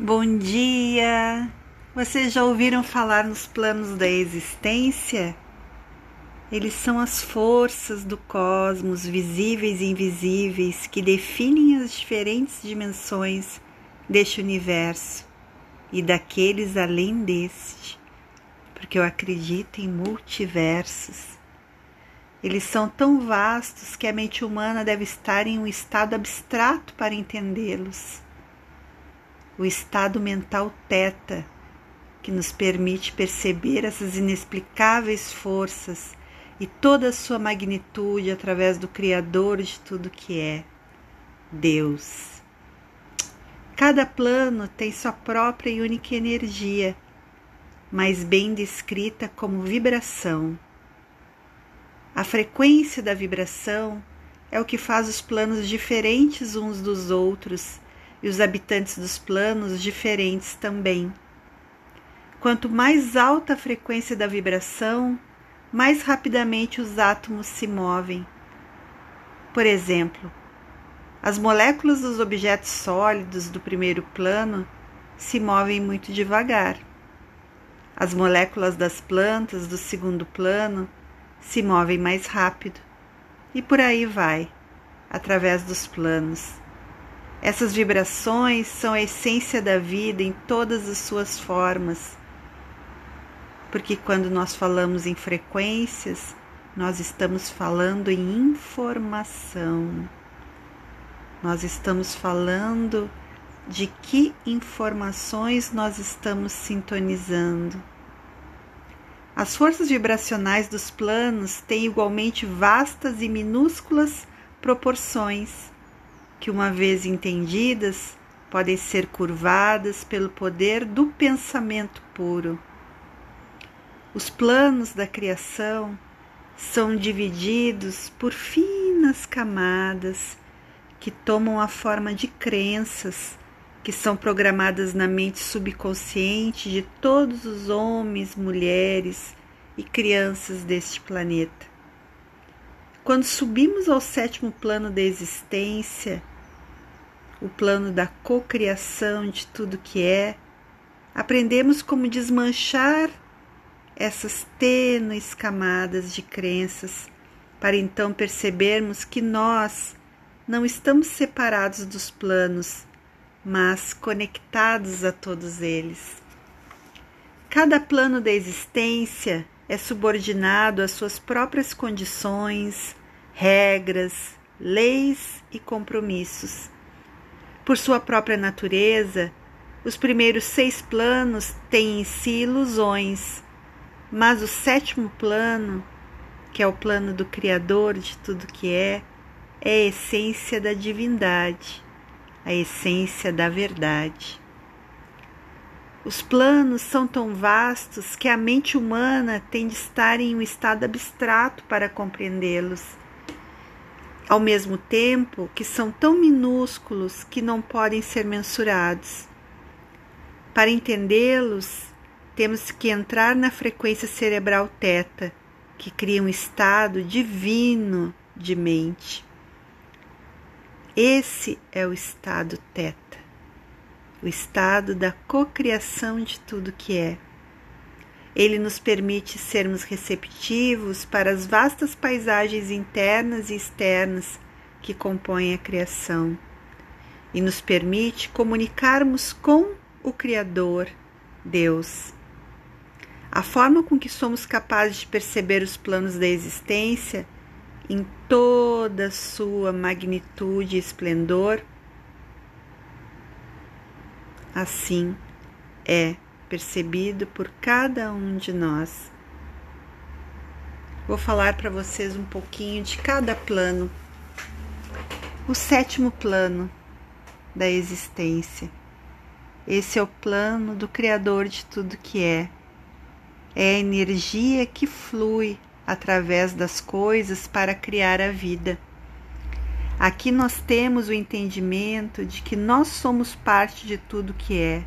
Bom dia! Vocês já ouviram falar nos planos da existência? Eles são as forças do cosmos, visíveis e invisíveis, que definem as diferentes dimensões deste universo e daqueles além deste, porque eu acredito em multiversos. Eles são tão vastos que a mente humana deve estar em um estado abstrato para entendê-los o estado mental teta, que nos permite perceber essas inexplicáveis forças e toda a sua magnitude através do Criador de tudo que é, Deus. Cada plano tem sua própria e única energia, mas bem descrita como vibração. A frequência da vibração é o que faz os planos diferentes uns dos outros e os habitantes dos planos diferentes também. Quanto mais alta a frequência da vibração, mais rapidamente os átomos se movem. Por exemplo, as moléculas dos objetos sólidos do primeiro plano se movem muito devagar. As moléculas das plantas do segundo plano se movem mais rápido. E por aí vai, através dos planos. Essas vibrações são a essência da vida em todas as suas formas. Porque quando nós falamos em frequências, nós estamos falando em informação. Nós estamos falando de que informações nós estamos sintonizando. As forças vibracionais dos planos têm igualmente vastas e minúsculas proporções que, uma vez entendidas, podem ser curvadas pelo poder do pensamento puro. Os planos da criação são divididos por finas camadas que tomam a forma de crenças que são programadas na mente subconsciente de todos os homens, mulheres e crianças deste planeta. Quando subimos ao sétimo plano da existência, o plano da cocriação de tudo que é, aprendemos como desmanchar essas tênues camadas de crenças para então percebermos que nós não estamos separados dos planos, mas conectados a todos eles. Cada plano da existência é subordinado às suas próprias condições, regras, leis e compromissos. Por sua própria natureza, os primeiros seis planos têm em si ilusões, mas o sétimo plano, que é o plano do Criador de tudo que é, é a essência da divindade, a essência da verdade. Os planos são tão vastos que a mente humana tem de estar em um estado abstrato para compreendê-los ao mesmo tempo que são tão minúsculos que não podem ser mensurados. Para entendê-los, temos que entrar na frequência cerebral teta, que cria um estado divino de mente. Esse é o estado teta, o estado da cocriação de tudo que é. Ele nos permite sermos receptivos para as vastas paisagens internas e externas que compõem a criação e nos permite comunicarmos com o Criador, Deus. A forma com que somos capazes de perceber os planos da existência em toda sua magnitude e esplendor, assim é percebido por cada um de nós. Vou falar para vocês um pouquinho de cada plano. O sétimo plano da existência. Esse é o plano do Criador de tudo que é. É a energia que flui através das coisas para criar a vida. Aqui nós temos o entendimento de que nós somos parte de tudo que é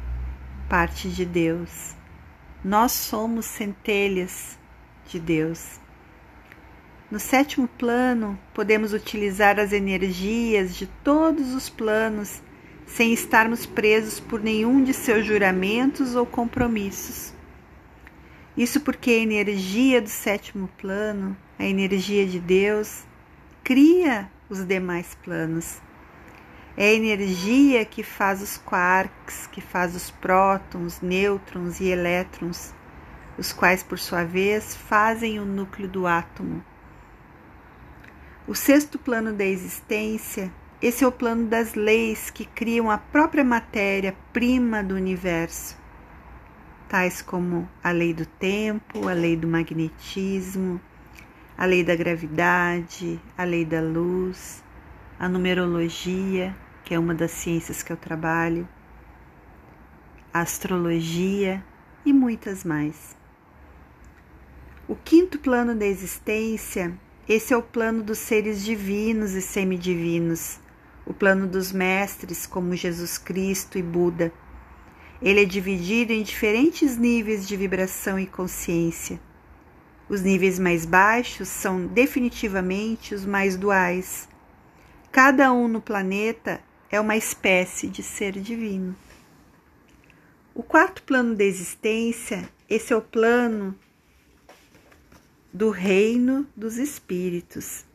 parte de Deus. Nós somos centelhas de Deus. No sétimo plano, podemos utilizar as energias de todos os planos sem estarmos presos por nenhum de seus juramentos ou compromissos. Isso porque a energia do sétimo plano, a energia de Deus, cria os demais planos. É a energia que faz os quarks, que faz os prótons, nêutrons e elétrons, os quais, por sua vez, fazem o núcleo do átomo. O sexto plano da existência, esse é o plano das leis que criam a própria matéria prima do universo, tais como a lei do tempo, a lei do magnetismo, a lei da gravidade, a lei da luz, a numerologia, que é uma das ciências que eu trabalho, astrologia e muitas mais. O quinto plano da existência esse é o plano dos seres divinos e semidivinos, o plano dos mestres como Jesus Cristo e Buda. Ele é dividido em diferentes níveis de vibração e consciência. Os níveis mais baixos são definitivamente os mais duais. Cada um no planeta é uma espécie de ser divino. O quarto plano da existência, esse é o plano do reino dos espíritos,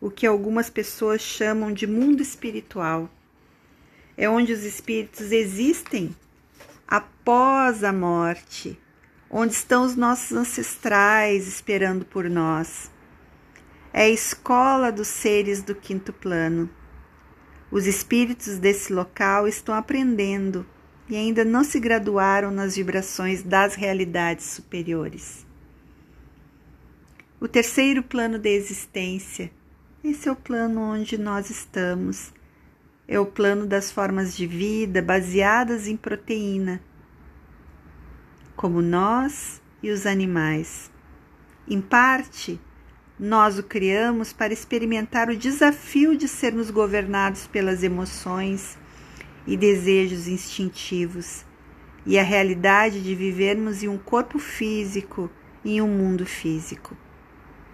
o que algumas pessoas chamam de mundo espiritual. É onde os espíritos existem após a morte, onde estão os nossos ancestrais esperando por nós. É a escola dos seres do quinto plano. Os espíritos desse local estão aprendendo e ainda não se graduaram nas vibrações das realidades superiores. O terceiro plano da existência, esse é o plano onde nós estamos. É o plano das formas de vida baseadas em proteína, como nós e os animais. Em parte, nós o criamos para experimentar o desafio de sermos governados pelas emoções e desejos instintivos e a realidade de vivermos em um corpo físico em um mundo físico.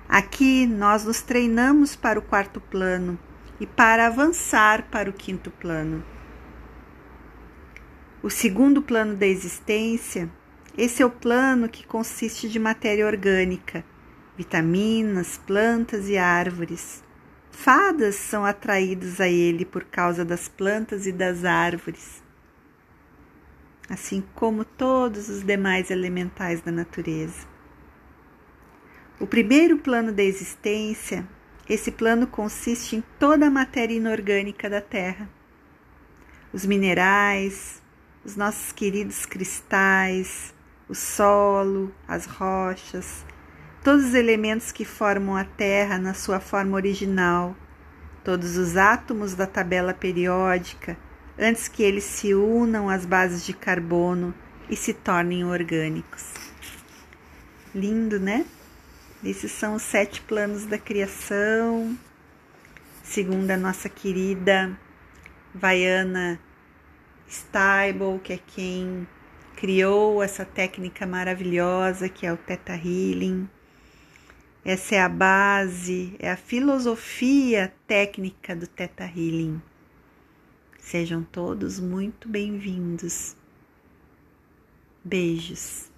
Aqui nós nos treinamos para o quarto plano e para avançar para o quinto plano. O segundo plano da existência, esse é o plano que consiste de matéria orgânica, vitaminas, plantas e árvores. Fadas são atraídas a ele por causa das plantas e das árvores, assim como todos os demais elementais da natureza. O primeiro plano da existência, esse plano consiste em toda a matéria inorgânica da Terra. Os minerais, os nossos queridos cristais, o solo, as rochas, todos os elementos que formam a Terra na sua forma original, todos os átomos da tabela periódica, antes que eles se unam às bases de carbono e se tornem orgânicos. Lindo, né? Esses são os sete planos da criação, segundo a nossa querida Vaiana Stable, que é quem criou essa técnica maravilhosa que é o Theta Healing. Essa é a base, é a filosofia técnica do Theta Healing. Sejam todos muito bem-vindos. Beijos.